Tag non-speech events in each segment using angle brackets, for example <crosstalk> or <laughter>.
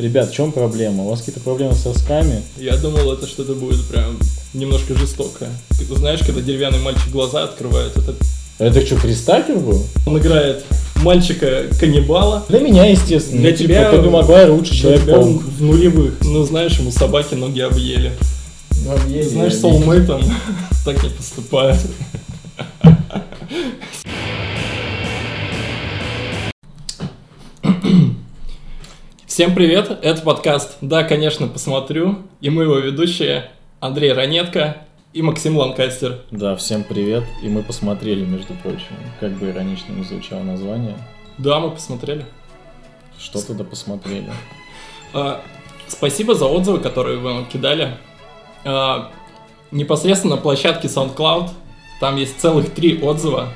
Ребят, в чем проблема? У вас какие-то проблемы с сосками? Я думал, это что-то будет прям немножко жестокое. Ты знаешь, когда деревянный мальчик глаза открывает, это... Это что, Кристакер был? Он играет мальчика-каннибала. Для меня, естественно. Для Ну, тебя... Типа, Тоби Магуайр лучше для тебя он в нулевых. Ну, знаешь, ему собаки ноги объели. Объели, Знаешь, соулмейтом <laughs> так не поступает. Всем привет, это подкаст «Да, конечно, посмотрю» и мы его ведущие Андрей Ранетко и Максим Ланкастер. Да, всем привет. И мы посмотрели, между прочим, как бы иронично не звучало название. Да, мы посмотрели. Что туда посмотрели? А, Спасибо за отзывы, которые вы нам кидали. А, Непосредственно на площадке SoundCloud там есть целых три отзыва,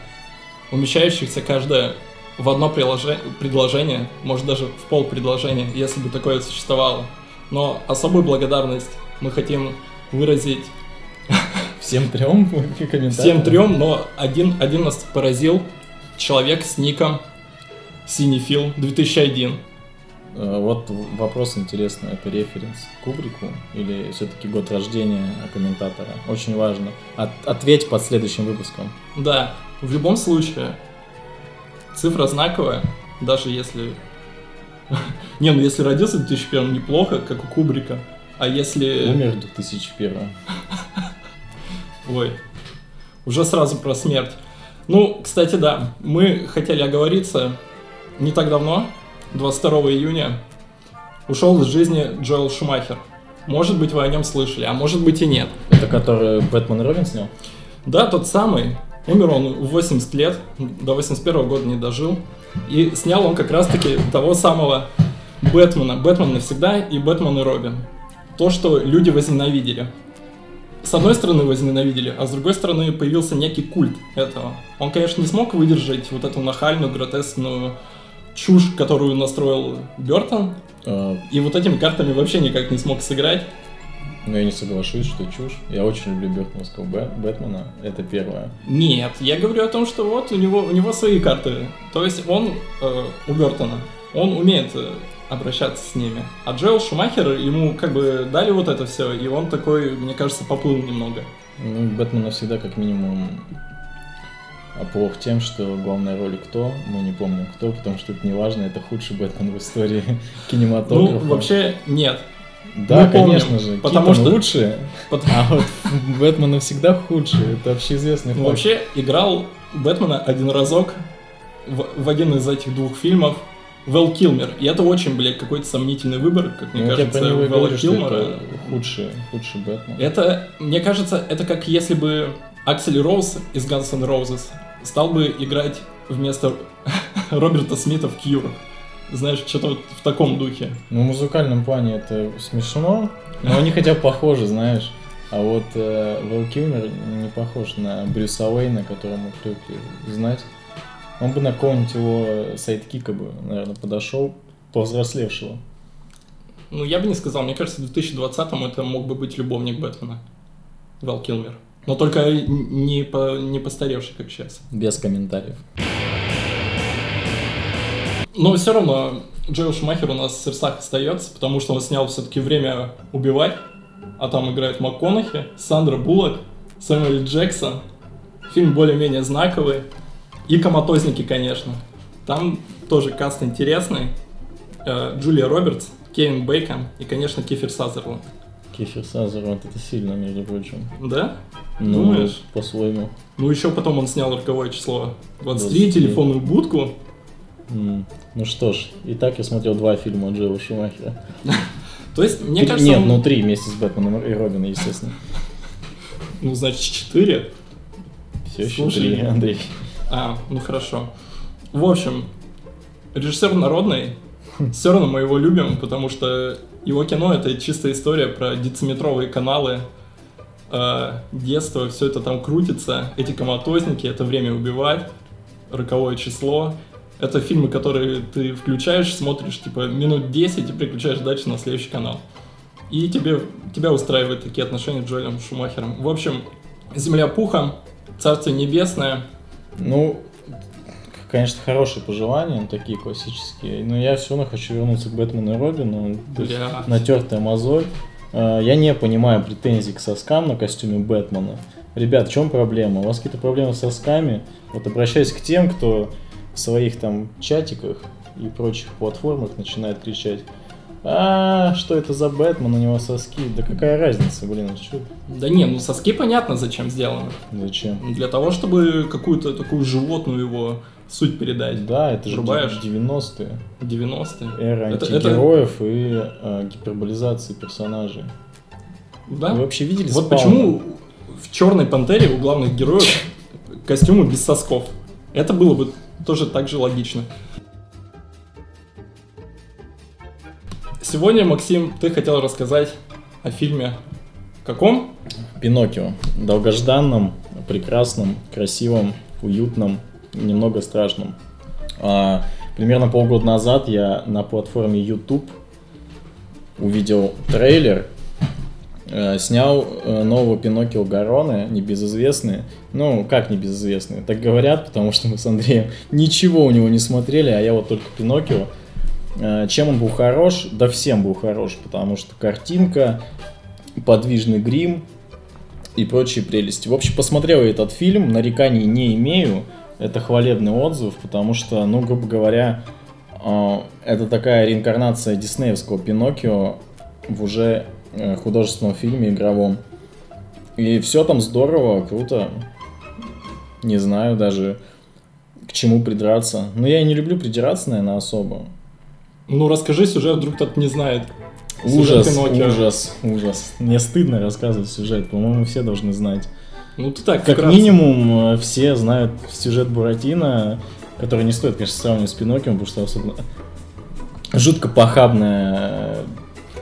умещающихся каждое в одно приложе- предложение, может даже в пол предложения, если бы такое существовало. Но особую благодарность мы хотим выразить <laughs> Всем трем комментариям? всем трем, но один, один нас поразил. Человек с ником Синефил 2001. Э, Вот вопрос интересный, это референс к Кубрику или все-таки год рождения комментатора? Очень важно. От- ответь под следующим выпуском. Да, в любом случае, цифра знаковая, даже если... <laughs> Не, ну если родился в 2001 неплохо, как у Кубрика, а если... Умер в 2001. <laughs> Ой, уже сразу про смерть. Ну, кстати, да, мы хотели оговориться не так давно, 22 июня, ушел из жизни Джоэл Шумахер. Может быть, вы о нем слышали, а может быть и нет. Это который Бэтмен Робин снял? Да, тот самый. Умер он в 80 лет, до 81 года не дожил. И снял он как раз-таки того самого Бэтмена. Бэтмен навсегда и Бэтмен и Робин. То, что люди возненавидели. С одной стороны возненавидели, а с другой стороны появился некий культ этого. Он, конечно, не смог выдержать вот эту нахальную, гротескную чушь, которую настроил Бертон, Э, и вот этими картами вообще никак не смог сыграть. Но я не соглашусь, что чушь. Я очень люблю Бертоновского Бэ- Бэтмена. Это первое. Нет, я говорю о том, что вот у него, у него свои карты. То есть он э, у Бертона, он умеет э, обращаться с ними. А Джоэл Шумахер, ему как бы дали вот это все, и он такой, мне кажется, поплыл немного. Ну, Бэтмена всегда как минимум оплох тем, что главная роль кто, мы не помним кто, потому что это не важно, это худший Бэтмен в истории <laughs> Ну, кинематографа. вообще нет. Да, мы помним, конечно же, потому Китон что- лучшие, <laughs> Пот- а вот Бэтмена всегда худшие, это общеизвестный факт. вообще играл Бэтмена один разок в, в один из этих двух фильмов Вэл Килмер. И это очень, блядь, какой-то сомнительный выбор, как мне Ну, я кажется, и Вэлла говорю, Килмера. это худший, худший Бэтмен. Это, мне кажется, это как если бы Аксель Роуз из Guns N' Roses стал бы играть вместо <laughs> Роберта Смита в Cure. Знаешь, что-то вот в таком духе. Ну, в музыкальном плане это смешно, но они хотя бы похожи, знаешь. А вот э, Вэл Килмер не похож на Брюса Уэйна, которого мы привыкли знать. Он бы на какого-нибудь его sidekick а бы, наверное, подошел, повзрослевшего. Ну, я бы не сказал, мне кажется, в 2020-м это мог бы быть любовник Бэтмена. Вэл Килмер. Но только не, по, не постаревший, как сейчас. Без комментариев. Но все равно Джоэл Шумахер у нас в сердцах остается, потому что он снял все-таки «Время убивать», а там играет МакКонахи, Сандра Буллок, Сэмюэл Джексон. Фильм более-менее знаковый. И «Коматозники», конечно. Там тоже каст интересный. Э, Джулия Робертс, Кевин Бейкон и, конечно, Кифер Сазерленд. Кефир Сазерленд это сильно, между прочим. Да? Ну, Думаешь? по-своему. Ну, еще потом он снял роковое число 23, 23. телефонную будку. М, Ну что ж, и так я смотрел два фильма Джоэла Шумахера. То есть, мне Три- кажется, Нет, он- ну три вместе с Бэтменом и Робином, естественно. ну, значит, 4. Все еще три, Андрей. А, ну хорошо. В общем, режиссер народный. Все равно мы его любим, потому что его кино это чистая история про дециметровые каналы, э, детство, все это там крутится, эти коматозники, это время убивать, роковое число. Это фильмы, которые ты включаешь, смотришь, типа, минут 10 и переключаешь дальше на следующий канал. И тебе, тебя устраивают такие отношения с Джоэлем Шумахером. В общем, «Земля пуха», «Царствие небесное», Ну, конечно, хорошие пожелания, такие классические. Но я все равно хочу вернуться к Бэтмену и Робину. Бля. натертая мозоль. Э, Я не понимаю претензий к соскам на костюме Бэтмена. Ребят, в чем проблема? У вас какие-то проблемы с сосками? Вот обращаюсь к тем, кто в своих там чатиках и прочих платформах начинает кричать а, что это за Бэтмен, у него соски. Да какая разница, блин, что? Да не, ну соски понятно, зачем сделаны. Зачем? Для того, чтобы какую-то такую животную его суть передать. Да, это же Врубаешь? 90-е. 90-е. Эра Это- антигероев и э, гиперболизации персонажей. Да? Вы вообще видели Вот Спауна? почему в Черной Пантере у главных героев костюмы без сосков. Это было бы тоже так же логично. Сегодня, Максим, ты хотел рассказать о фильме каком? Пиноккио. Долгожданном, прекрасном, красивом, уютном, немного страшном. А, примерно полгода назад я на платформе YouTube увидел трейлер, снял э, нового Пиноккио Гароны, небезызвестные. Ну, как небезызвестные? Так говорят, потому что мы с Андреем ничего у него не смотрели, а я вот только Пиноккио. Э, Чем он был хорош? Да всем был хорош, потому что картинка, подвижный грим и прочие прелести. В общем, посмотрел я этот фильм, нареканий не имею. Это хвалебный отзыв, потому что, ну, грубо говоря, э, это такая реинкарнация диснеевского Пиноккио в уже э, художественном фильме игровом. И все там здорово, круто. Не знаю даже, к чему придраться. Но я и не люблю придираться, наверное, особо. Ну, расскажи сюжет, вдруг кто-то не знает. Ужас, ужас, ужас. Мне стыдно рассказывать сюжет, по-моему, все должны знать. Ну, ты так, Как вкратце. минимум, э, все знают сюжет Буратино, который не стоит, конечно, сравнивать с Пиноккио, потому что особенно жутко похабная э,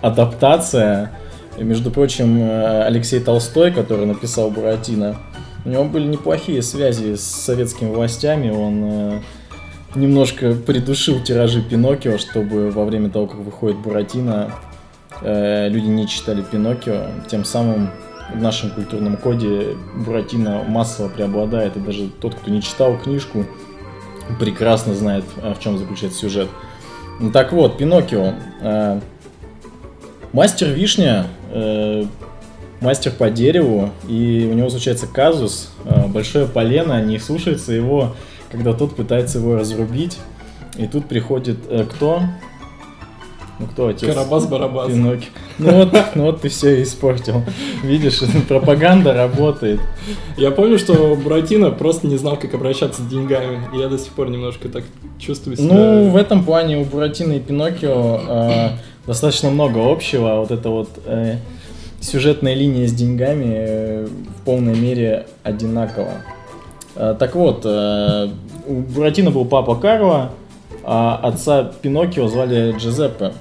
адаптация. И, между прочим, э, Алексей Толстой, который написал Буратино, у него были неплохие связи с советскими властями, он э, немножко придушил тиражи Пиноккио, чтобы во время того, как выходит Буратино, э, люди не читали Пиноккио, тем самым в нашем культурном коде Буратино массово преобладает, и даже тот, кто не читал книжку, прекрасно знает, э, в чем заключается сюжет. Ну, Так вот, Пиноккио. Мастер Вишня, э, мастер по дереву, и у него случается казус, э, большое полено не слушается его, когда тот пытается его разрубить, и тут приходит э, кто? Ну кто отец? Карабас-барабас. Пиноккио. Ну вот, ну вот ты все испортил. Видишь, <laughs> пропаганда работает. Я помню, что Буратино просто не знал, как обращаться с деньгами. И я до сих пор немножко так чувствую себя. Ну, в этом плане у Буратино и Пиноккио э, достаточно много общего. Вот эта вот э, сюжетная линия с деньгами э, в полной мере одинакова. Э, так вот, э, у Буратино был папа Карло, а отца Пиноккио звали Джузеппе.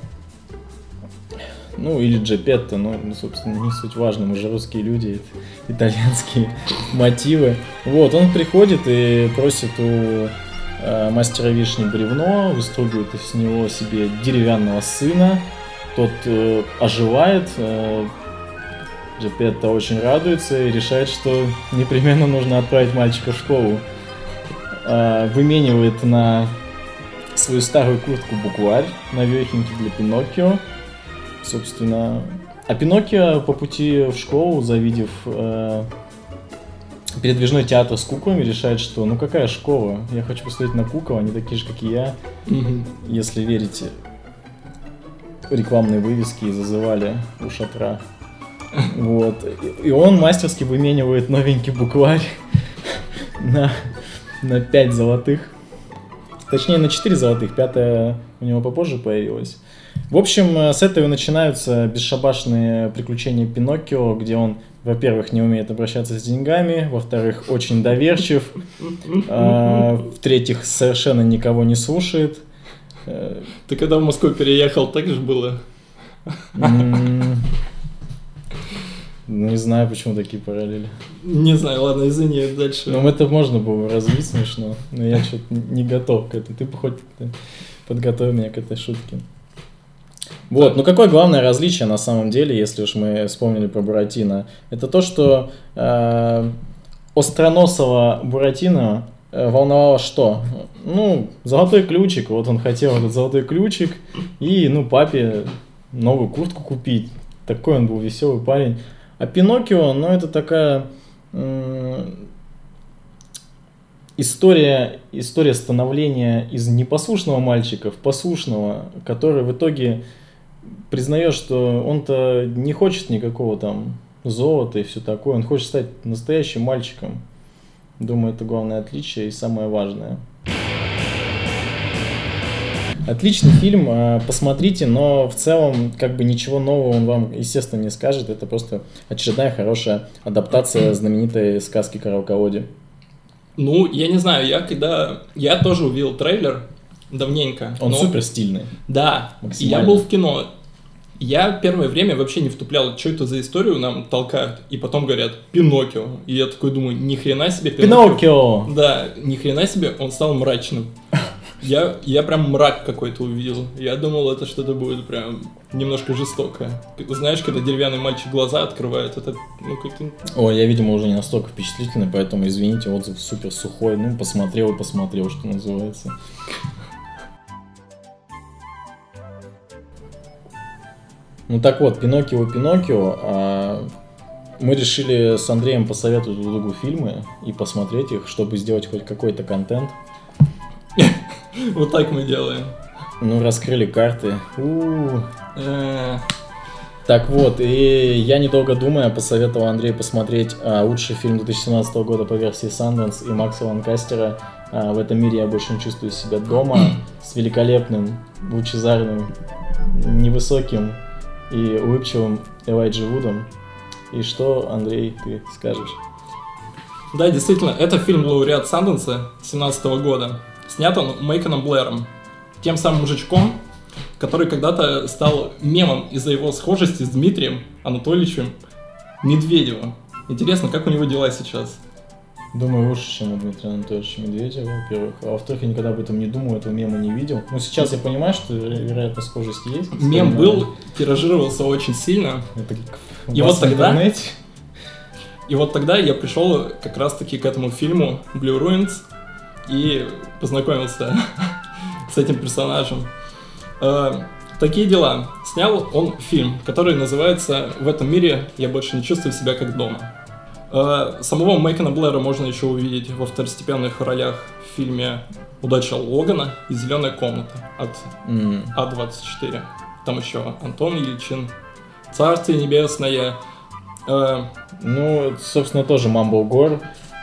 Ну, или Джепетто, ну, собственно, не суть важно, мы же русские люди, итальянские <laughs> мотивы. Вот, он приходит и просит у мастера вишни бревно, выстругивает из него себе деревянного сына, тот э, оживает, э, Джепетто очень радуется и решает, что непременно нужно отправить мальчика в школу. Э, выменивает на свою старую куртку букварь навехенький для Пиноккио. Собственно, а Пиноккио по пути в школу, завидев э, передвижной театр с куклами, решает, что ну какая школа? Я хочу посмотреть на кукол, они такие же, как и я. Мгм. Если верите, рекламные вывески зазывали у шатра. <laughs> Вот. И- он мастерски выменивает новенький букварь <laughs> на, на 5 золотых. Точнее, на 4 золотых. Пятая у него попозже появилась. В общем, э, с этого начинаются бесшабашные приключения Пиноккио, где он, во-первых, не умеет обращаться с деньгами, во-вторых, очень доверчив, а, в-третьих, совершенно никого не слушает. Э, Ты когда в Москву переехал, так же было? м, Не знаю, почему такие параллели. Не знаю, ладно, извини, дальше. Ну, это можно было развить смешно, но я что-то не готов к этому. Ты бы хоть подготовил меня к этой шутке. Вот, ну какое главное различие на самом деле, если уж мы вспомнили про Буратино, это то, что э, остроносого Буратино э, волновало что? Ну, золотой ключик, вот он хотел этот золотой ключик, и, ну, папе новую куртку купить. Такой он был веселый парень. А Пиноккио, ну, это такая история, история становления из непослушного мальчика в послушного, который в итоге признает, что он-то не хочет никакого там золота и все такое, он хочет стать настоящим мальчиком. Думаю, это главное отличие и самое важное. Отличный фильм, э, посмотрите, но в целом как бы ничего нового он вам, естественно, не скажет. Это просто очередная хорошая адаптация <clears throat> знаменитой сказки «Караоколоде». Ну, я не знаю, я когда... Я тоже увидел трейлер давненько. Он но- супер стильный. Да, и я был в кино. Я первое время вообще не втуплял, что это за историю нам толкают. И потом говорят, Пиноккио. И я такой думаю, ни хрена себе Пиноккио! Да, ни хрена себе, он стал мрачным. Я, я прям мрак какой-то увидел. Я думал, это что-то будет прям немножко жестокое. Знаешь, когда деревянный мальчик глаза открывает, это, ну, как-то... Ой, я, видимо, уже не настолько впечатлительный, поэтому, извините, отзыв супер сухой. Ну, посмотрел и посмотрел, что называется. Ну так вот, Пиноккио, Пиноккио. а, Мы решили с Андреем посоветовать друг другу фильмы и посмотреть их, чтобы сделать хоть какой-то контент. <laughs> Вот так мы делаем. Ну, раскрыли карты. Э, Так вот, и я недолго думая посоветовал Андрею посмотреть а, лучший фильм 2017 года по версии Sundance и Макса Ланкастера а, «В этом мире я больше не чувствую себя дома» с великолепным, лучезарным, невысоким и улыбчивым Элайджи Вудом. И что, Андрей, ты скажешь? Да, действительно, это фильм лауреат Санденса 17 года. Снят он Мейконом Блэром, тем самым мужичком, который когда-то стал мемом из-за его схожести с Дмитрием Анатольевичем Медведевым. Интересно, как у него дела сейчас? Думаю, лучше, чем у Дмитрия Анатольевича Медведева, во-первых. А во-вторых, я никогда об этом не думал, этого мема не видел. Ну, сейчас я понимаю, что, вероятно, схожесть есть. Мем Но был, тиражировался очень сильно. Это И вот тогда- интернете. И вот тогда я пришел как раз-таки к этому фильму Blue Ruins и познакомился <laughs> с этим персонажем. Э, Такие дела. Снял он фильм, который называется «В этом мире я больше не чувствую себя как дома». Э, Самого Мэйкона Блэра можно еще увидеть во второстепенных ролях в фильме «Удача Логана» и «Зеленая комната» от М, А24. Там еще Антон Ильчин, «Царствие небесное», э, Ну, собственно, тоже Мамбл Гор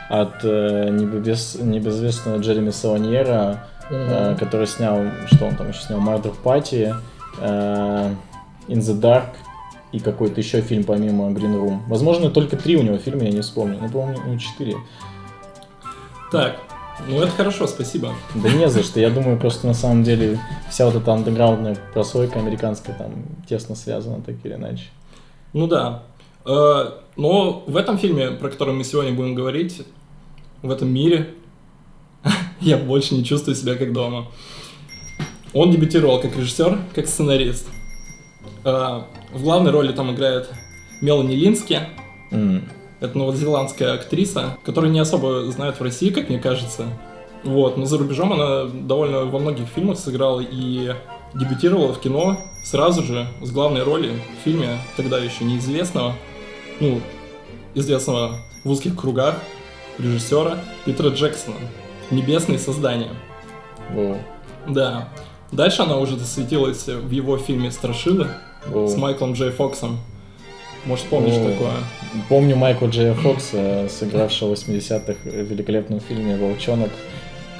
от э, небес- небезвестного Джереми Саланьера, э, который снял, что он там еще снял, Party, э, In the Dark и какой-то еще фильм помимо Green Room. Возможно, только три у него фильма, я не вспомню. Ну, по-моему, ну, четыре. Так, ну это хорошо, спасибо. Да не за что. Я думаю, просто на самом деле вся вот эта андеграундная прослойка американская там тесно связана, так или иначе. Ну да. Э, Но в этом фильме, про который мы сегодня будем говорить, в этом мире, <laughs> я больше не чувствую себя как дома. Он дебютировал как режиссер, как сценарист. Э, В главной роли там играет Мелани Лински. М, Это новозеландская актриса, которую не особо знают в России, как мне кажется. Вот, но за рубежом она довольно во многих фильмах сыграла и дебютировала в кино сразу же с главной роли в фильме, тогда еще неизвестного, ну, известного в узких кругах режиссера Питера Джексона «Небесные создания». воу, Да. Дальше она уже засветилась в его фильме «Страшилы» воу. с Майклом Джей Фоксом. Может, помнишь О. такое? Помню Майкла Джея Фокса, сыгравшего в 80-х в великолепном фильме «Волчонок».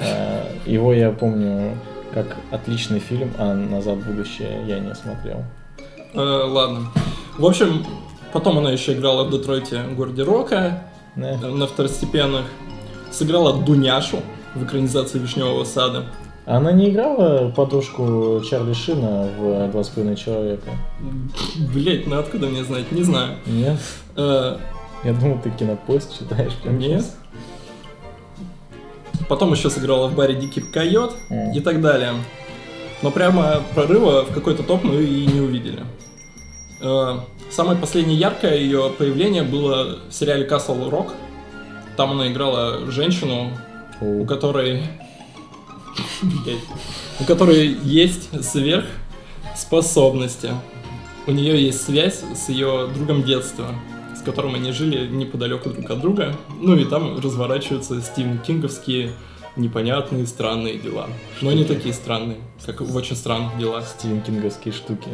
Э, Его я помню как отличный фильм, а «Назад в будущее» я не смотрел. Э, ладно. В общем, потом она еще играла в Детройте городе Рока Не? э, на второстепенных. Сыграла Дуняшу в экранизации Вишневого сада. Она не играла подружку Чарли Шина в «Два с половиной человека»? Блять, ну откуда мне знать? Не знаю. Нет? Э, Я думал, ты кинопоиск читаешь прям Нет. сейчас. Потом еще сыграла в баре Дикий койот М. и так далее. Но прямо прорыва в какой-то топ мы и не увидели. Э, Самое последнее яркое ее появление было в сериале Castle Rock. Там она играла женщину, у которой... У которой есть сверхспособности. У нее есть связь с ее другом детства, с которым они жили неподалеку друг от друга. Ну и там разворачиваются Стивен Кинговские непонятные, странные дела. Но не такие странные, как в очень странных делах. Стивен Кинговские штуки.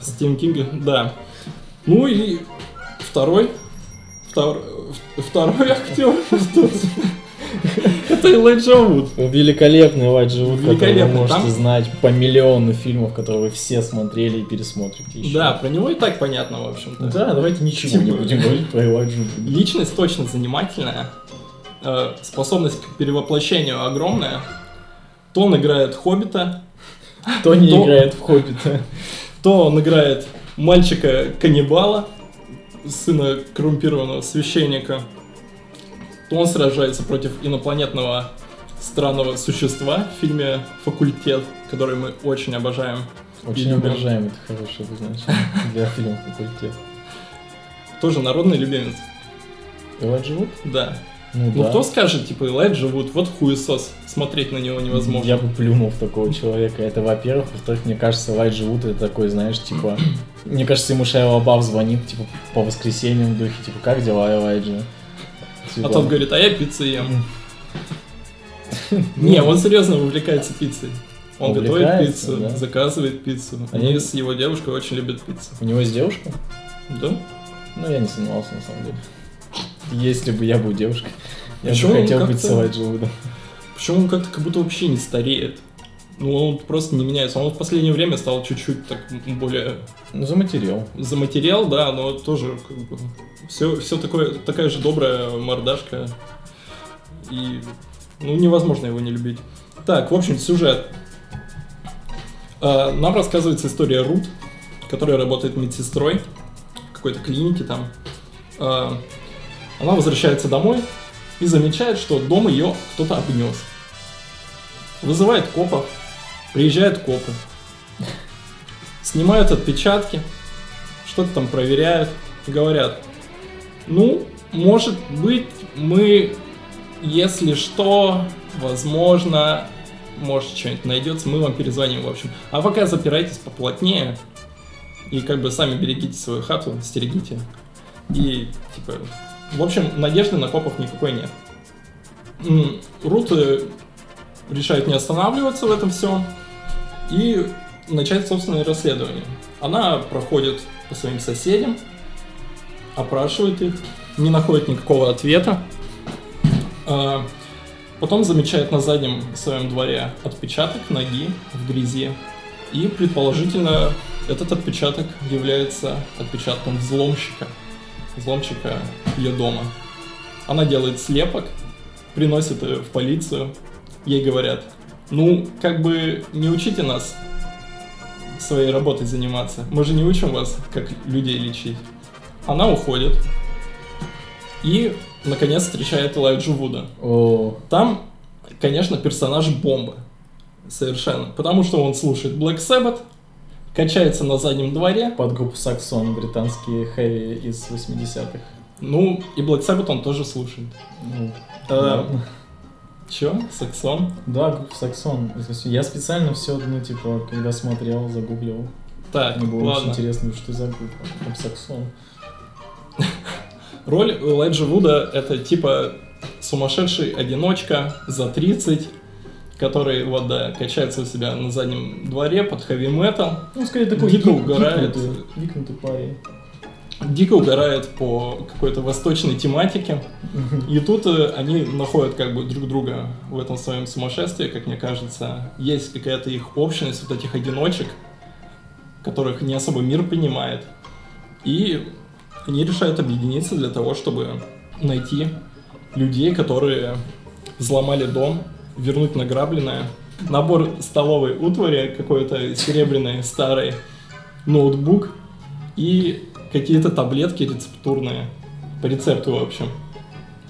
Стивен Кинга, да. Ну и второй, втор, второй актер <laughs> это Элайджа Вуд. Великолепный Элайджа Вуд, который вы можете Там- знать по миллиону фильмов, которые вы все смотрели и пересмотрите еще. Да, про него и так понятно, в общем-то. Да, давайте ничего не Типа- будем говорить про Элайджу Вуда. Личность точно занимательная, э, способность к перевоплощению огромная. То он играет Хоббита, Кто не То- играет в Хоббита? <laughs> то он играет мальчика-каннибала, сына коррумпированного священника, то он сражается против инопланетного странного существа в фильме «Факультет», который мы очень обожаем. Очень обожаем, это хорошее обозначение <laughs> для фильма «Факультет». Тоже народный любимец. Элайджа Вуд? Да. Ну, Ну да. кто скажет, типа, Элайджа Вуд, вот хуесос, смотреть на него невозможно. Я бы плюнул в такого человека. Это, во-первых. Во-вторых, мне кажется, Элайджа Вуд это такой, знаешь, типа... <clears throat> Мне кажется, ему Шайа Лабаф звонит, типа, по воскресеньям в духе, типа, как дела, Элайджа? Типа, А тот говорит, а я пиццу ем. <laughs> Не, он серьезно увлекается пиццей. Он готовит пиццу, да? заказывает пиццу. Они- Они с его девушкой очень любят пиццу. У него есть девушка? Да? Ну, я не сомневался, на самом деле. Если бы я был девушкой, я бы хотел с Элайджа Вудом. Почему он как-то как будто вообще не стареет? Ну, он просто не меняется. Он в последнее время стал чуть-чуть так более Ну, заматериал. заматериал, да, но тоже как бы все, все такое, такая же добрая мордашка. И ну, невозможно его не любить. Так, в общем, сюжет. А, Нам рассказывается история Рут, которая работает медсестрой в какой-то клинике там. А, Она возвращается домой и замечает, что дом ее кто-то обнес. Вызывает копов, приезжают копы, снимают отпечатки, что-то там проверяют, говорят, ну, может быть, мы, если что, возможно, может, что-нибудь найдется, мы вам перезвоним, в общем. А пока запирайтесь поплотнее и как бы сами берегите свою хату, стерегите. И, типа, в общем, надежды на копов никакой нет. М, Рут э, решает не останавливаться в этом всем и начать собственное расследование. Она проходит по своим соседям, опрашивает их, не находит никакого ответа. А, Потом замечает на заднем своем дворе отпечаток ноги в грязи. И предположительно этот отпечаток является отпечатком взломщика. Взломщика ее дома. Она делает слепок, приносит ее в полицию. Ей говорят, ну, как бы не учите нас своей работой заниматься. Мы же не учим вас, как людей лечить. Она уходит. И, наконец, встречает Элайджу Вуда. О, Там, конечно, персонаж бомба. Совершенно. Потому что он слушает Black Sabbath, качается на заднем дворе. под группу Саксон, британские хэви из 80-х. Ну, и Black Sabbath он тоже слушает. Ну, ладно. Чё? Саксон? Да, Саксон. из 80 Я специально все, ну, типа, когда смотрел, загуглил. Так, Мне было ладно. очень интересно, что за группа. Там Саксон. Роль Элайджа Вуда это типа сумасшедший одиночка за 30, который вот да, качается у себя на заднем дворе под хэви метал, Ну, скорее такой гик- угорает. гикнутый, гикнутый парень. Дико угорает по какой-то восточной тематике. И тут э, они находят как бы друг друга в этом своем сумасшествии, как мне кажется. Есть какая-то их общность вот этих одиночек, которых не особо мир понимает. И они решают объединиться для того, чтобы найти людей, которые взломали дом, вернуть награбленное. Набор столовой утвари, какой-то серебряный старый ноутбук и какие-то таблетки рецептурные. По рецепту, в общем.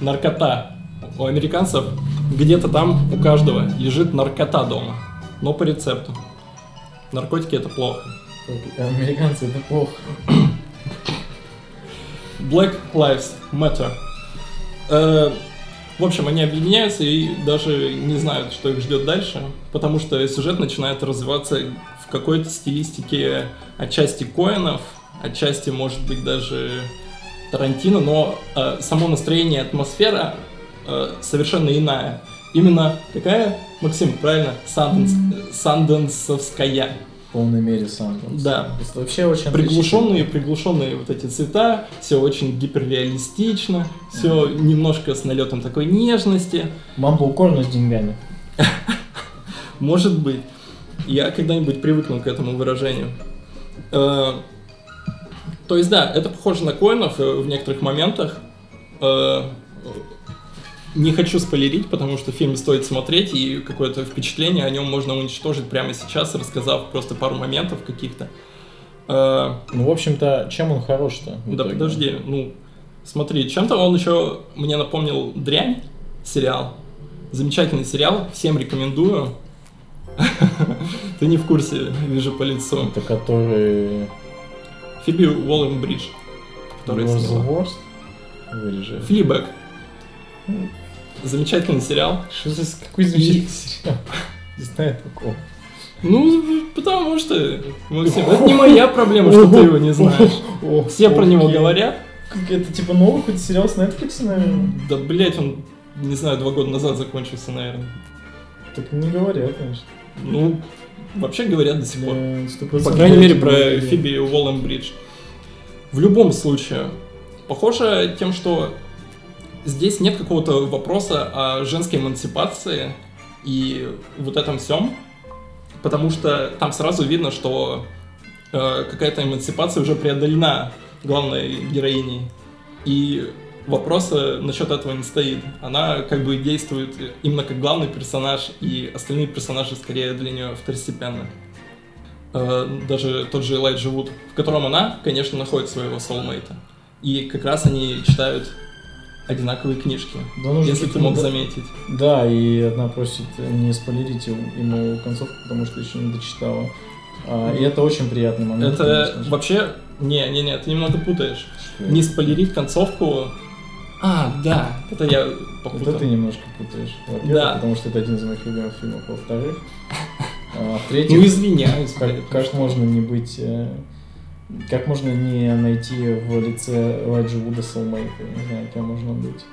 Наркота. У американцев где-то там у каждого лежит наркота дома. Но по рецепту. Наркотики это плохо. Американцы, это плохо. Black Lives Matter. Э, В общем, они объединяются и даже не знают, что их ждет дальше, потому что сюжет начинает развиваться в какой-то стилистике отчасти Коинов, отчасти, может быть, даже Тарантино, но э, само настроение, атмосфера э, совершенно иная. Именно какая, Максим, правильно? Санденс, Санденсовская. В полной мере Санденс. Да. Это вообще очень Приглушенные, приглушенные вот эти цвета, все очень гиперреалистично, все немножко с налетом такой нежности. Мамблкорн с деньгами. <laughs> Может быть. Я когда-нибудь привыкну к этому выражению. То есть, да, это похоже на коинов э, в некоторых моментах. Э, не хочу спойлерить, потому что фильм стоит смотреть, и какое-то впечатление о нем можно уничтожить прямо сейчас, рассказав просто пару моментов каких-то. Э, Ну, в общем-то, чем он хорош-то? да подожди, ну, смотри, чем-то он еще мне напомнил «Дрянь» сериал. Замечательный сериал, всем рекомендую. <laughs> Ты не в курсе, вижу по лицу. Это который... Фиби Уоллен-Бридж, который Was the сняла. worst? Вырежи. Флибэк. Замечательный сериал. Что за какой замечательный сериал? <laughs> Не знаю такого. Ну, потому что, Максим, это не моя проблема, что ты его не знаешь. Все про него говорят. Это типа новый какой-то сериал с Netflix, наверное? Да, блять, он, не знаю, два года назад закончился, наверное. Так не говорят, конечно. Ну, вообще говорят до сих пор. Сто По крайней мере, про говорят. Фиби Уоллен-Бридж. В любом случае, похоже тем, что здесь нет какого-то вопроса о женской эмансипации и вот этом всем, потому что там сразу видно, что э, какая-то эмансипация уже преодолена главной героиней. И вопроса насчет этого не стоит. Она как бы действует именно как главный персонаж, и остальные персонажи скорее для нее второстепенны. Э, Даже тот же Элайджа Вуд, в котором она, конечно, находит своего соулмейта. И как раз они читают одинаковые книжки, Да, нужно если ты мог да- заметить. Да, и одна просит не спойлерить ему концовку, потому что еще не дочитала. А, и это очень приятный момент. Это конечно вообще... Не, не, не, ты немного путаешь. Что Не спойлерить концовку... А, да, это я попутал. Это ты немножко путаешь. Во-первых, Да. потому что это один из моих любимых фильмов. Во-вторых, <laughs> а, в-третьих, Ну, извиняюсь. как, как что- можно не быть... э, Как можно не найти в лице Элайджа Вуда соулмейта? Я не знаю, кем можно быть.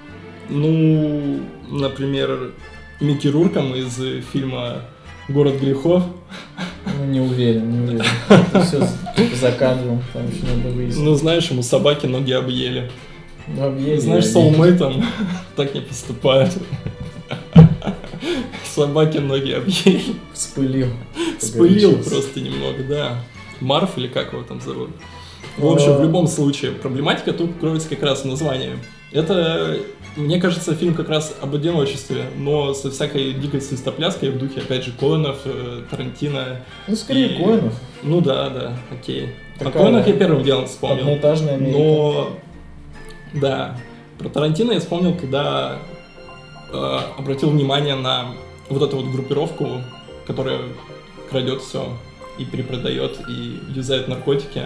Ну, например, Микки Рурком из фильма «Город грехов». Ну, не уверен, не уверен. <laughs> Это все за кадром, там еще надо выяснить. Ну, знаешь, ему собаки ноги объели. Ну, объели, Знаешь, соулмейтом <laughs> так не поступают. Собаки ноги объели. Вспылил. как Спылил говорится. просто немного, да. Марф или как его там зовут? В общем, в любом случае, проблематика тут кроется как раз в названии. Это, мне кажется, фильм как раз об одиночестве, но со всякой дикой свистопляской в духе, опять же, Коэнов, э, Тарантино. Ну, скорее, И- Коинов. Ну да, да, окей. О Такая Коэнах я первым делом вспомнил. Одноэтажная Америка. Но, да, про Тарантино я вспомнил, когда э, обратил внимание на вот эту вот группировку, которая крадет все и перепродает, и юзает наркотики.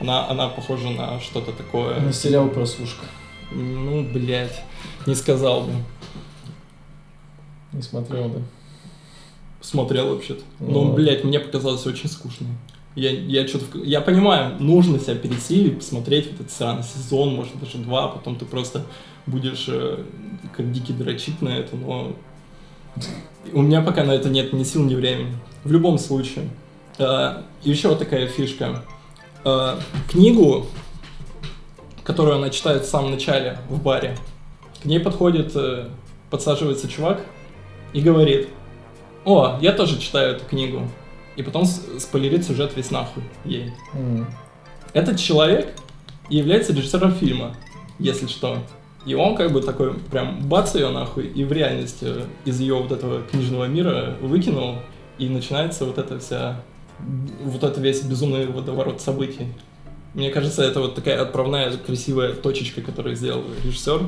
Она, она похожа на что-то такое. На сериал «Прослушка». Ну, блядь, не сказал бы. Не смотрел, да. Смотрел вообще-то. Ну. Но, блядь, мне показалось очень скучно. Я, я что-то... Я понимаю, нужно себя пересилить, посмотреть вот этот сраный сезон, может, даже два, потом ты просто будешь э, как дикий дрочить на это, но... У меня пока на это нет ни сил, ни времени. В любом случае. Э, еще такая фишка. Э, книгу, которую она читает в самом начале в баре, к ней подходит, э, подсаживается чувак и говорит, о, я тоже читаю эту книгу. И потом спойлерит сюжет весь нахуй ей. М. Этот человек является режиссером фильма, если что. И он как бы такой прям бац ее нахуй и в реальности из ее вот этого книжного мира выкинул, и начинается вот эта вся, вот это весь безумный водоворот событий. Мне кажется, это вот такая отправная красивая точечка, которую сделал режиссер.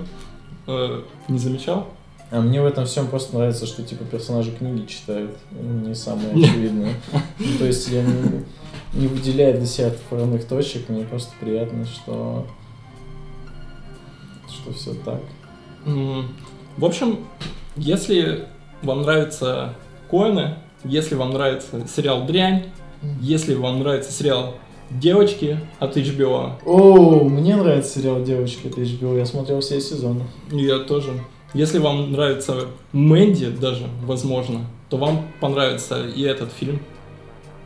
Э, не замечал? А мне в этом всем просто нравится, что типа персонажи книги читают. Не самое <laughs> очевидное. Ну, То есть я не, не выделяю для себя отправных точек, мне просто приятно, что что все так. В общем, если вам нравятся Коины, если вам нравится сериал «Дрянь», если вам нравится сериал «Девочки» от HBO, О, мне нравится сериал «Девочки» от HBO, я смотрел все сезоны. я тоже. Если вам нравится Мэнди даже, возможно, то вам понравится и этот фильм.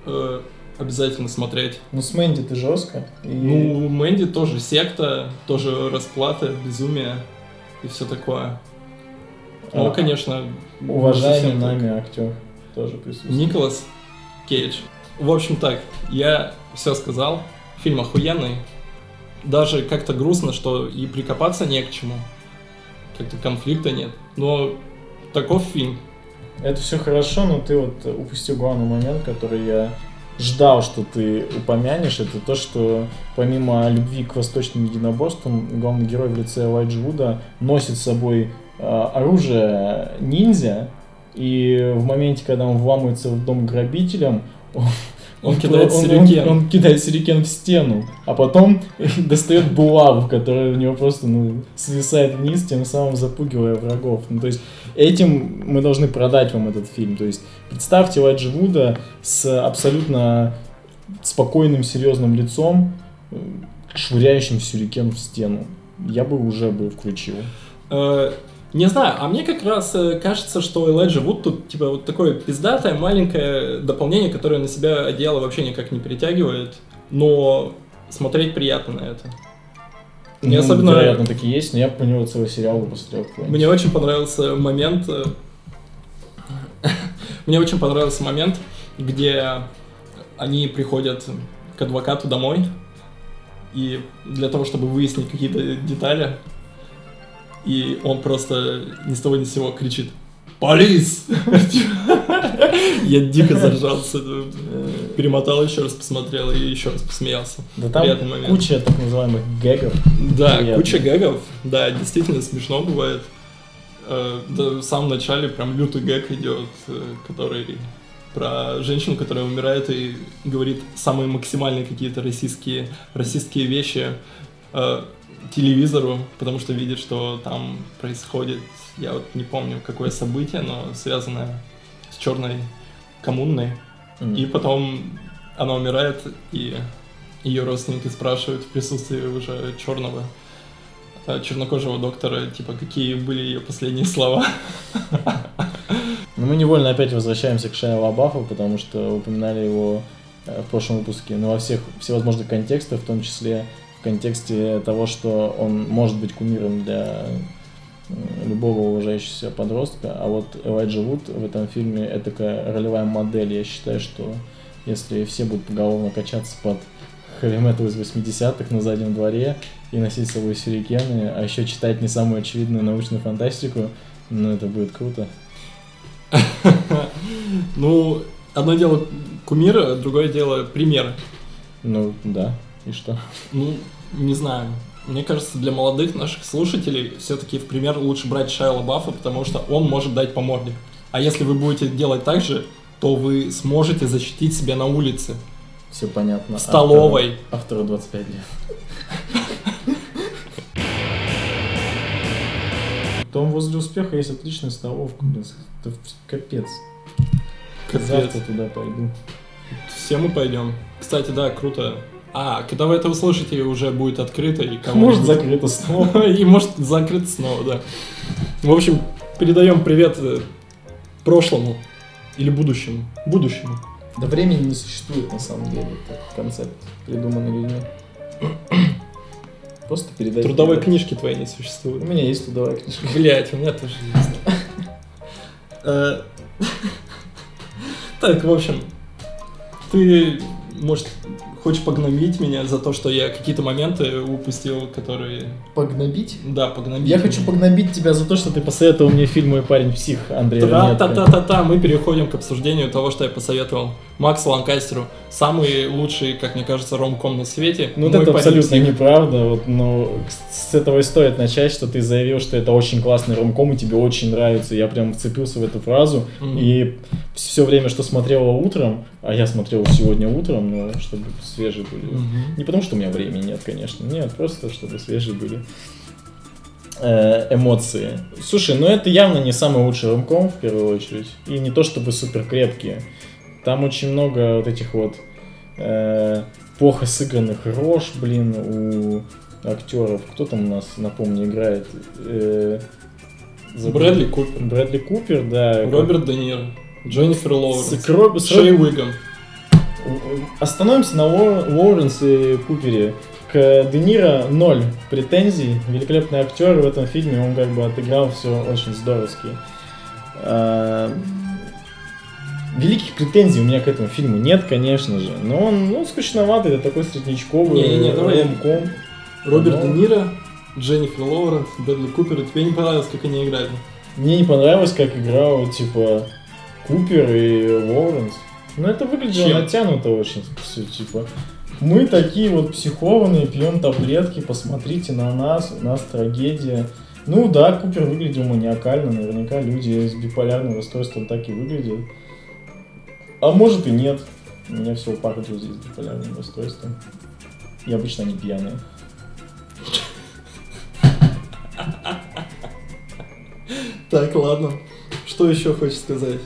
Э, обязательно смотреть. Ну, с Мэнди ты жестко. И... Ну, Мэнди тоже секта, тоже расплата, безумие и все такое. Ну, А, конечно, уважаемый совсем так. нами актер тоже присутствует. Николас Кейдж. В общем так, я все сказал. Фильм охуенный. Даже как-то грустно, что и прикопаться не к чему. Как-то конфликта нет. Но таков фильм. Это все хорошо, но ты вот упустил главный момент, который я ждал, что ты упомянешь. Это то, что помимо любви к восточным единоборствам, главный герой в лице Элайджа Вуда носит с собой э, оружие ниндзя. И в моменте, когда он вламывается в дом грабителям, Он кидает он- сюрикен. Он, он кидает сюрикен в стену, а потом <laughs> достает булаву, которая у него просто ну, свисает вниз, тем самым запугивая врагов. Ну, то есть этим мы должны продать вам этот фильм. То есть представьте Элайджа Вуда с абсолютно спокойным, серьезным лицом, э, швыряющим сюрикен в стену. Я бы уже бы включил. Не знаю, а мне как раз э, кажется, что Элайджа Вуд тут типа вот такое пиздатое маленькое дополнение, которое на себя одеяло вообще никак не перетягивает, но смотреть приятно на это. Мне Ну, особенно- Вероятно, такие есть, но я по него целый сериал какой-нибудь. Мне очень понравился момент. э, <laughs> Мне очень понравился момент, где они приходят к адвокату домой, и для того, чтобы выяснить какие-то детали, и он просто ни с того ни с сего кричит «Полис!» Я дико заржался, перемотал еще раз, посмотрел и еще раз посмеялся. Да там Приятный момент. куча так называемых гэгов. Да, Приятно. куча гэгов. Да, действительно смешно бывает. Э, да, в самом начале прям лютый гэг идет, э, который про женщину, которая умирает и говорит самые максимальные какие-то российские, российские вещи э, телевизору, потому что видит, что там происходит, я вот не помню, какое событие, но связанное с черной коммунной. М. И потом она умирает, и ее родственники спрашивают в присутствии уже черного, э, чернокожего доктора, типа, какие были ее последние слова. Но мы невольно опять возвращаемся к Шайа Лабафу, потому что упоминали его э, в прошлом выпуске, но во всех всевозможных контекстах, в том числе в контексте того, что он может быть кумиром для любого уважающего себя подростка, а вот Элайджа Вуд в этом фильме это такая ролевая модель. Я считаю, что если все будут поголовно качаться под хэви метал из 80-х на заднем дворе и носить с собой сюрикены, а еще читать не самую очевидную научную фантастику, ну это будет круто. <laughs> Ну, одно дело кумир, другое дело пример. Ну, да. И что? Ну, не знаю. Мне кажется, для молодых наших слушателей все-таки в пример лучше брать Шайла Баффа, потому что он может дать по морде. А если вы будете делать так же, то вы сможете защитить себя на улице, Все понятно. в столовой. Автору, автору 25 лет. Том возле успеха есть отличная столовка, блин. Это капец. Капец. Завтра туда пойду. Все мы пойдем. Кстати, да, круто. А, когда вы это услышите, уже будет открыто и кому Может, закрыто снова. <laughs> И может закрыто снова, да. В общем, передаем привет э, прошлому или будущему. Будущему. Да времени не существует на самом деле. Это концепт, придуманный людьми. <clears throat> Просто передать. Трудовой привет. книжки твоей не У существует. меня есть трудовая книжка. <laughs> Блять, у меня тоже есть. Э, Так, в общем, ты, может, хочешь погнобить меня за то, что я какие-то моменты упустил, которые... Погнобить? Да, погнобить. Я хочу погнобить тебя за то, что ты посоветовал мне фильм «Мой парень псих» Андрея Ранетко. Та-та-та-та-та, мы переходим к обсуждению того, что я посоветовал Максу Ланкастеру. Самый лучший, как мне кажется, ромком на свете. Ну, вот «Мой это абсолютно псих». неправда. Вот, но с этого и стоит начать, что ты заявил, что это очень классный ромком, и тебе очень нравится. Я прям вцепился в эту фразу. Мгм. И все время, что смотрел его утром, а я смотрел сегодня утром, ну, чтобы свежие были. Мгм. Не потому, что у меня времени нет, конечно. Нет, просто чтобы свежие были. э, эмоции. Слушай, ну это явно не самый лучший ромком в первую очередь. И не то чтобы супер крепкие. Там очень много вот этих вот э, плохо сыгранных рож, блин, у актеров. Кто там у нас, напомню, играет? Э, забыл. Брэдли Купер. Брэдли Купер, да. Роберт Де Ниро. Дженнифер Лоуренс. С Шей Уиган. Остановимся на Ло- Лоуренсе и Купере. К Де Ниро ноль претензий. Великолепный актер в этом фильме, он как бы отыграл все очень здоровски. Великих претензий у меня к этому фильму нет, конечно же. Но он, ну, скучноватый, это такой среднячковый Не-не-не, давай. ромком. Роберт Де Ну. Ниро, Дженнифер Лоуренс, Брэдли Купер. Тебе не понравилось, как они играли? Мне не понравилось, как играл, типа, Купер и Лоуренс. Ну, это выглядело Чем? натянуто очень, все, типа. Мы такие вот психованные, пьем таблетки, посмотрите на нас, у нас трагедия. Ну да, Купер выглядел маниакально, наверняка люди с биполярным расстройством так и выглядят. А может и нет. У меня всего пара друзей с биполярным расстройством. И обычно они пьяные. Так, ладно. Что еще хочешь сказать?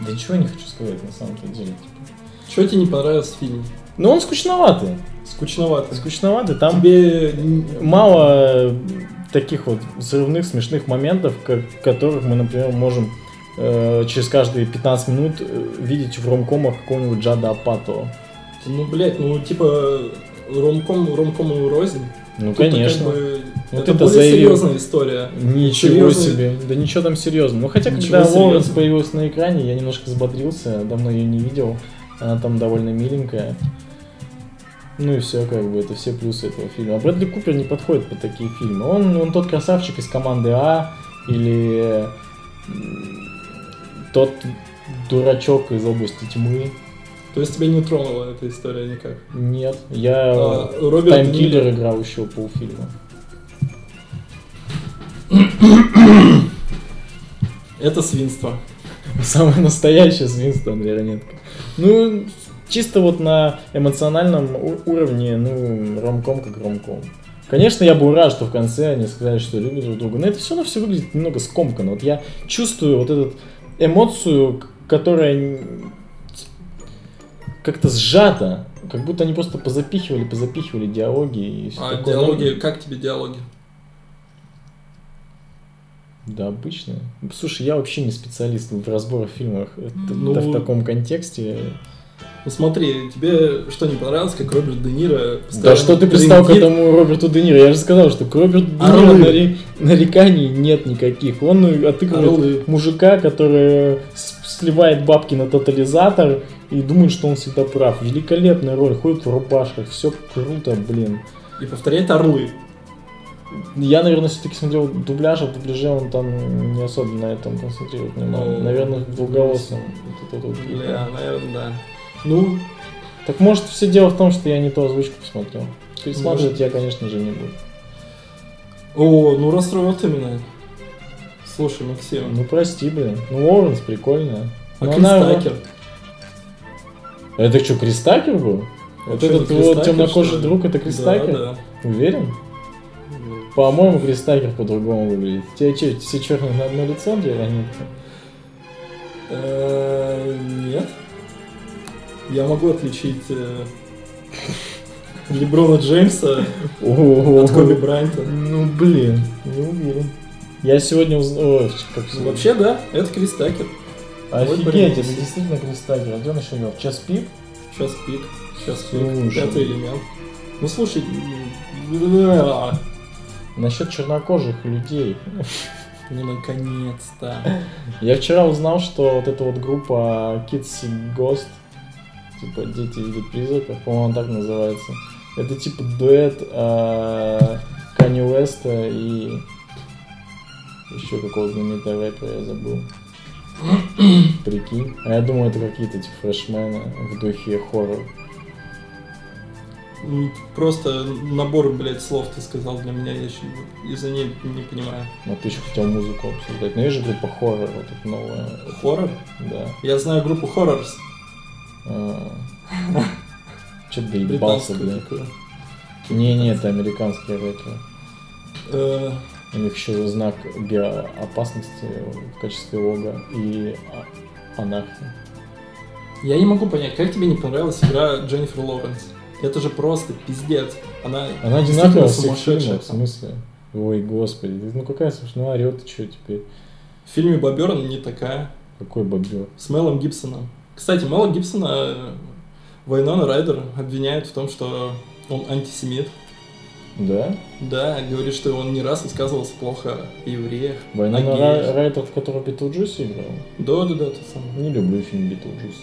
Да ничего я не хочу сказать на самом-то деле. Что тебе не понравилось в фильме? Но он скучноватый. Скучновато. Скучноватый. Там Тебе мало таких вот взрывных, смешных моментов, как, которых мы, например, можем э, через каждые 15 минут э, видеть в ромкомах какого-нибудь Джада Апатова. Ну, блядь, ну, типа, ромком, ромком и рознь. Ну, Тут-то конечно. Как бы, Вот это это более заявил. серьезная история. Ничего Серьезный- себе. Да ничего там серьезного. Ну, хотя, Ничего когда Лоуренс серьезного. появился на экране, я немножко взбодрился. Давно ее не видел. Она там довольно миленькая. Ну и все, как бы, это все плюсы этого фильма. А Брэдли Купер не подходит под такие фильмы. Он, он тот красавчик из команды А, или тот дурачок из области тьмы. То есть тебя не тронула эта история никак. Нет, я А, Роберт Таймкиллер Ниро- играл еще полфильма. Это свинство. Самое настоящее свинство, Ранетко. Ну, чисто вот на эмоциональном уровне, ну, ромком как ромком. Конечно, я был рад, что в конце они сказали, что любят друг друга, но это все равно все выглядит немного скомканно. Вот я чувствую вот эту эмоцию, которая как-то сжата, как будто они просто позапихивали, позапихивали диалоги и все А такое. диалоги, как тебе диалоги? Да, обычно. Слушай, я вообще не специалист в разборах фильмов. Это, Ну, да в таком контексте. Ну смотри, тебе что не понравилось, как Роберт Де Ниро Да что ты пристал к этому Роберту Де Ниро? Я же сказал, что к Роберту Де Ниро Орлы. наре- нареканий нет никаких. Он отыгрывает Орлы. мужика, который сливает бабки на тотализатор и думает, что он всегда прав. Великолепная роль, ходит в рубашках, все круто, блин. И повторяет орлы. Я, наверное, все-таки смотрел дубляж, а в дубляже он там не особо на этом концентрирует внимание. Ну, наверное, в. Вот это вот. Бля, наверное, да. Ну, Так может все дело в том, что я не ту озвучку посмотрел. Пересматривать я, конечно же, не буду. о, ну расстроил ты меня. Слушай, Максим, Ну прости, блин. Ну Лоуренс прикольная. а Но Крис она- Такер? Это что, Кристакер был? А Вот чё, не этот вот темнокожий что друг, это Кристакер? Да, да. Уверен? Ну, По-моему, Кристакер по-другому выглядит. Тебе что, все черные на одно лицо, где они? э, Нет. Я могу отличить э, Леброна Джеймса от Коби Брайанта. Ну блин, не уверен. Я сегодня узнал... Вообще, да, это Крис Такер. Офигеть, это действительно Кристакер. А где он еще играл? Час пик? Сейчас пик. Сейчас пик. Пятый элемент. Ну слушай, Насчет чернокожих людей. <laughs> ну наконец-то. Я вчера узнал, что вот эта вот группа Kids Ghost, типа дети видят призраков, по-моему, так называется. Это типа дуэт Канни Уэста и еще какого знаменитого рэпера я забыл. <clears throat> Прикинь. А я думаю, это какие-то типа фрешмены в духе хоррор. Ну, Просто набор, блядь, слов ты сказал для меня, я еще из-за ней не понимаю. Вот ты еще хотел музыку обсуждать. Но есть же группа хоррор, вот эта новая. Хоррор? Да. Я знаю группу Horrors. Че ты доебался, такую. Не-не, это американские рэперы. Э, У них еще знак биоопасности в качестве лога и а- анархии. Я не могу понять, как тебе не понравилась игра Дженнифер Лоуренс? Это же просто пиздец. Она, Она одинаковая сумасшедшая. в смысле? Ой, господи, ну какая смешная орет, ты что теперь? В фильме Боберн не такая. Какой бобер? С Мелом Гибсоном. Кстати, Мела Гибсона э, Вайнона Райдер обвиняет в том, что он антисемит. Да? Да, говорит, что он не раз высказывался плохо о евреях. Война о на геях. Райтер, в котором Битлджус играл? Да, да, да, то самое. Не люблю фильм Битлджус.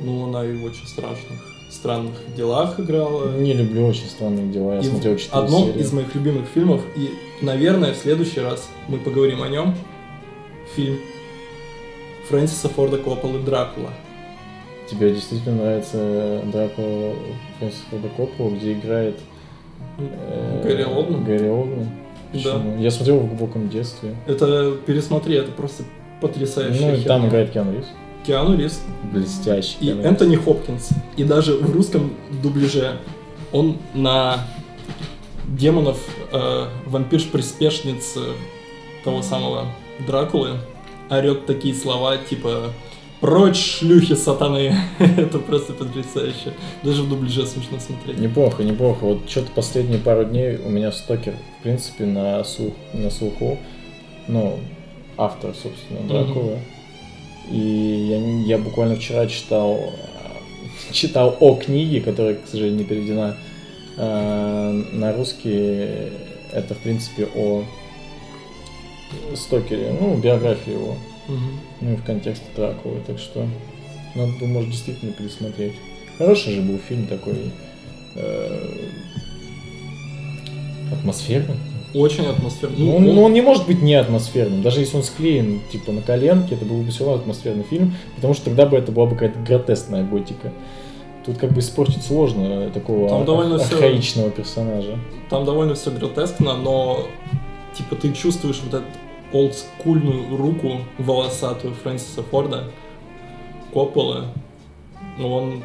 Ну, она и в очень страшных, странных делах играла. Не люблю очень странные дела, я И смотрел 4 одном серии. из моих любимых фильмов, и, наверное, в следующий раз мы поговорим о нем. Фильм Фрэнсиса Форда Копполы «Дракула». Тебе действительно нравится Дракула Фрэнсиса Форда Коппола, где играет э, Гэри Олдман? Гэри Олдман? Да. Я смотрел в глубоком детстве. Это пересмотри, это просто потрясающая Ну, и херня. там играет Киану Ривз. Киану Ривз Блестящий. и Киану Ривз. Энтони Хопкинс. И даже в русском дубляже он на демонов, э, вампирш-приспешниц э, того самого Дракулы орет такие слова, типа «Прочь, шлюхи сатаны!» <laughs> Это просто потрясающе. Даже в дубляже смешно смотреть. Неплохо, неплохо. Вот что-то последние пару дней у меня стокер, в принципе, на, слух, на слуху. Ну, автор, собственно. Дракула. И я, я буквально вчера читал, <laughs> читал о книге, которая, к сожалению, не переведена э, на русский. Это, в принципе, о Стокере, ну, биографии его, Мгм. ну и в контексте Дракулы, так что надо бы, может, действительно пересмотреть. Хороший же был фильм такой э, атмосферный. Очень атмосферно. Ну, он, ну, он не может быть не атмосферным. Даже если он склеен типа на коленке, это был бы все равно атмосферный фильм, потому что тогда бы это была бы какая-то гротескная готика. Тут как бы испортить сложно такого Там довольно архаичного персонажа. Там довольно все гротескно, но типа ты чувствуешь вот эту олдскульную руку волосатую Фрэнсиса Форда, Коппола. Ну, он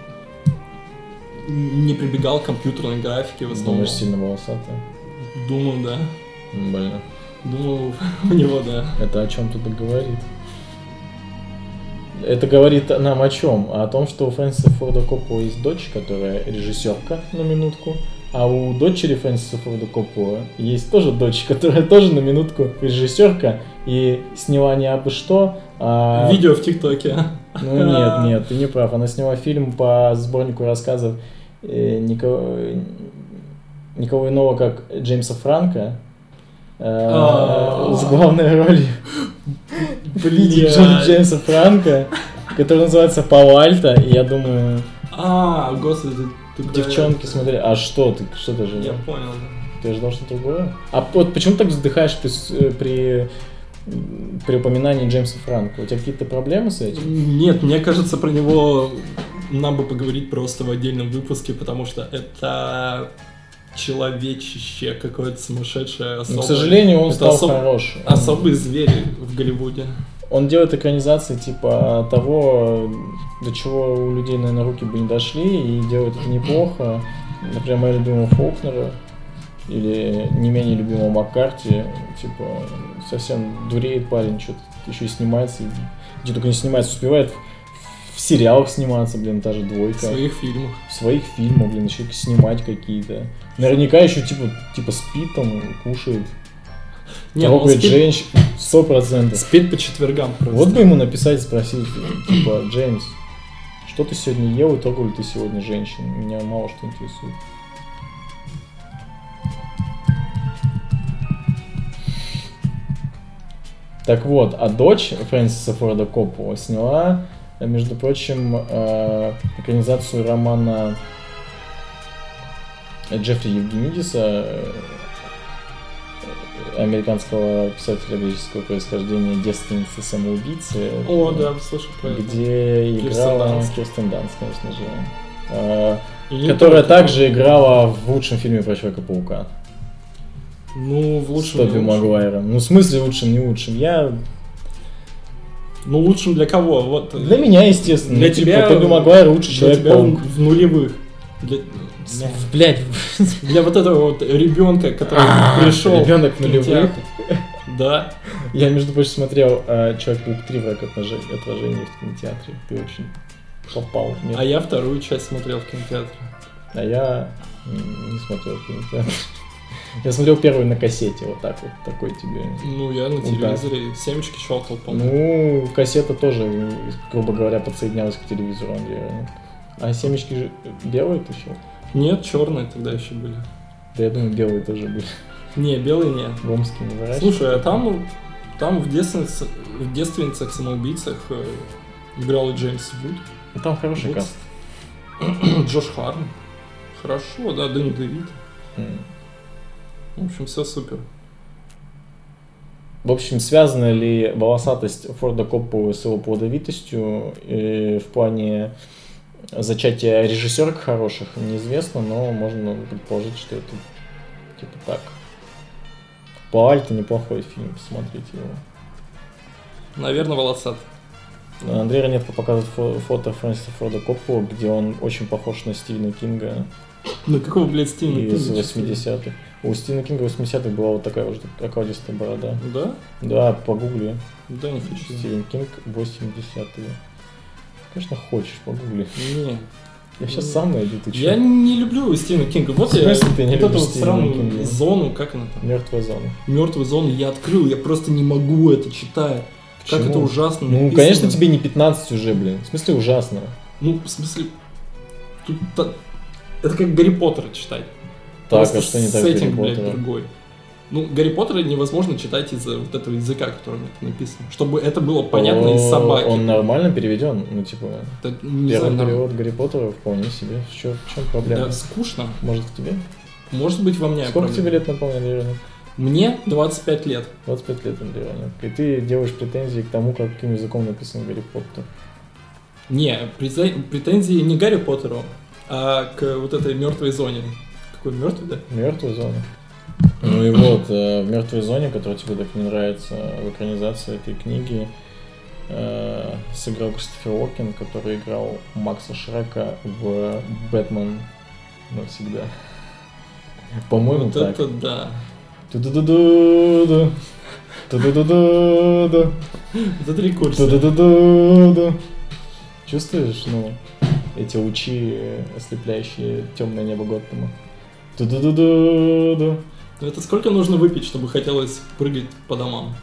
не прибегал к компьютерной графике в основном. Думаешь, сильно волосатая? Думаю, да. Больно. Думаю, <laughs> у него, да. Это о чем тут говорит? Это говорит нам о чем? О том, что у Фрэнсиса Форда Коппола есть дочь, которая режиссерка, на минутку. А у дочери Фрэнсиса Форда Коппола есть тоже дочь, <laughs> которая тоже на минутку режиссерка и сняла не абы что, а... Видео в ТикТоке. Ну нет, <laughs> нет, ты не прав. Она сняла фильм по сборнику рассказов э, никого, никого иного, как Джеймса Франка. э, А. С главной ролью <laughs> Блин. Джеймса Франка, который называется Пауальто, и я думаю, А, господи, ты девчонки это. смотрели, а что ты, что ты Я ожидал? понял, да. Ты ожидал что-то другое? А вот почему так вздыхаешь при, э, при, при упоминании Джеймса Франка? У тебя какие-то проблемы с этим? Нет, мне кажется, про него нам бы поговорить просто в отдельном выпуске, потому что это человечище какое-то сумасшедшее, Но, особое. к сожалению, он Это стал особ- хорош. Особый зверь в Голливуде. Он делает экранизации типа того, до чего у людей, наверное, руки бы не дошли, и делает это неплохо. Например, моего любимого Фолкнера или не менее любимого Маккарти, типа, совсем дуреет парень, что-то еще и снимается, где только не снимается, успевает в сериалах сниматься, блин, та же В двойка. своих фильмах. В своих фильмах, блин, еще снимать какие-то. Наверняка еще типа, типа спит там, кушает, Не, трогает спит, женщин, сто процентов. спит по четвергам просто. Вот бы ему написать спросить, типа, Джеймс, что ты сегодня ел и трогал ли ты сегодня женщин? Меня мало что интересует. Так вот, а дочь Фрэнсиса Форда Коппола сняла, э, между прочим, э, экранизацию романа Джеффри Евгенидиса, э, американского писателя греческого происхождения «Девственницы самоубийцы», О, да, слышал про это. где играла. Кирстен Данст, конечно же, э, И которая также играла в лучшем фильме про Человека-паука. Ну, в С лучшем... Лучшем. Магуайром. Ну, в смысле лучшим, не лучшим. Я... Ну, лучшим для кого? Вот. Для меня, естественно. Для Ну, тебя- Типа, Тоби Магуайр лучший Для тебя в нулевых. Для- Блять, Для <laughs> вот этого вот ребенка, который пришел. ребенок нулевых. Да. Я, между прочим, смотрел э, Человек-паук 3 враг отражения, в кинотеатре. Ты очень попал. А я вторую часть смотрел в кинотеатре. А я не смотрел в кинотеатре. <laughs> Я смотрел первый на кассете, вот так вот, такой тебе. Ну, я на Ну, телевизоре семечки щелкал, помню. Ну, кассета тоже, грубо говоря, подсоединялась к телевизору, Андрей. А семечки же белые ты еще? Нет, черные тогда еще были. Да я думаю, белые тоже были. Не, белые нет. В Омске не выращивали. Слушай, а там, там в, девственниц- в девственницах самоубийцах э, играл и Джеймс Вуд, Ну, Там хороший Вот. каст. <clears throat> Джош Харн. Хорошо, да, Дэнни Девит. М. В общем, все супер. В общем, связана ли волосатость Форда Копполы с его плодовитостью э, в плане зачатия режиссерок хороших, неизвестно, но можно предположить, что это типа так. Паальто неплохой фильм, посмотрите его. Наверное, волосат. Андрей Ранетко показывает фо- фото Фрэнсиса Форда Коппола, где он очень похож на Стивена Кинга Ну какого, блядь, Стивена из Кинга? 80-х. У Стивена Кинга 80-х была вот такая уже окладистая борода. Да? Да, погугли. Да, не хочу. Стивен Кинг 80-е. Конечно, хочешь, погугли. Не. Я сейчас сам найду, ты Я чё? не люблю Стивена Кинга. Вот я ты не вот эту вот Кинга? зону, как она там? Мертвая зона. Мертвую зону я открыл, я просто не могу это читать. Как Почему? это ужасно. Ну, написано. конечно, тебе не 15 уже, блин. В смысле ужасно. Ну, в смысле, тут это как Гарри Поттера читать. Так, Просто а что не так с Гарри блядь, Поттером? другой. Ну, Гарри Поттера невозможно читать из-за вот этого языка, которым это написано. Чтобы это было понятно из собаки. Он нормально переведен, ну, типа, Это, не первый знаю, перевод Гарри Поттера вполне себе. В чё- в чем проблема? Да, скучно. Может, к тебе? Может быть, во мне Сколько проблема. тебе лет, напомню, Андрей Ранетко? Мне 25 лет. 25 лет, Андрей Ранетко. И ты делаешь претензии к тому, каким языком написан Гарри Поттер. Не, претензии не Гарри Поттеру, а к вот этой мертвой зоне. Какой мертвый, да? Мертвая зона. Ну и вот, э, в мертвой зоне, которая тебе так не нравится в экранизации этой книги, э, сыграл Кристофер Уокен, который играл Макса Шрека в Бэтмен навсегда. По-моему, вот так. это да. Ту-ду-ду-ду-ду. Ту-ду-ду-ду-ду. Это три курса. Ту-ду-ду-ду-ду. Чувствуешь, ну, эти лучи, э, ослепляющие темное небо Готэма? Ту-ду-ду-ду-ду. Ну, Это сколько нужно выпить, чтобы хотелось прыгать по домам?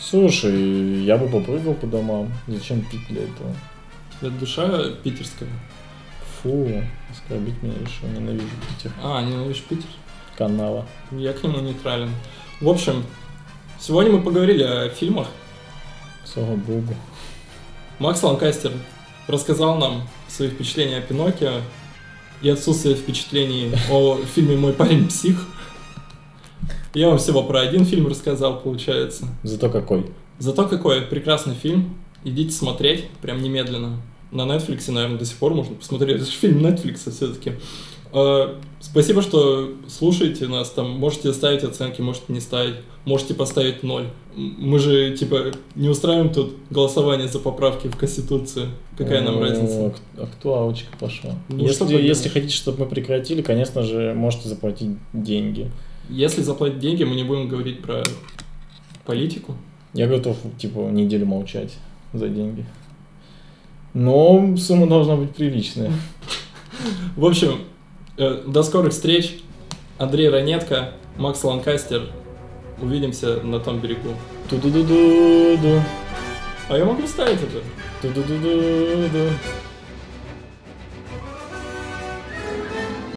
Слушай, я бы попрыгал по домам. Зачем пить для этого? Это душа питерская. Фу, оскорбить меня решил, ненавижу Питер. А, ненавидишь Питер? Канава. Я к нему нейтрален. В общем, сегодня мы поговорили о фильмах. Слава богу. Макс Ланкастер рассказал нам свои впечатления о Пиноккио и отсутствие впечатлений о фильме «Мой парень псих». Я вам всего про один фильм рассказал, получается. Зато какой. Зато какой прекрасный фильм. Идите смотреть, прям немедленно. На Netflix, наверное, до сих пор можно посмотреть. Это же фильм Netflix все-таки. Спасибо, что слушаете нас. Там можете ставить оценки, можете не ставить. Можете поставить ноль. Мы же, типа, не устраиваем тут голосование за поправки в Конституцию. Какая нам О, разница? ак- Актуалочка пошла. Ну, если, если хотите, чтобы мы прекратили, конечно же, можете заплатить деньги. Если заплатить деньги, мы не будем говорить про политику. Я готов, типа, неделю молчать за деньги. Но сумма должна быть приличная. В общем, э, до скорых встреч. Андрей Ранетко, Макс Ланкастер. Увидимся на том берегу. Ту-ду-ду-ду-ду. А я могу вставить это? Ту-ду-ду-ду-ду.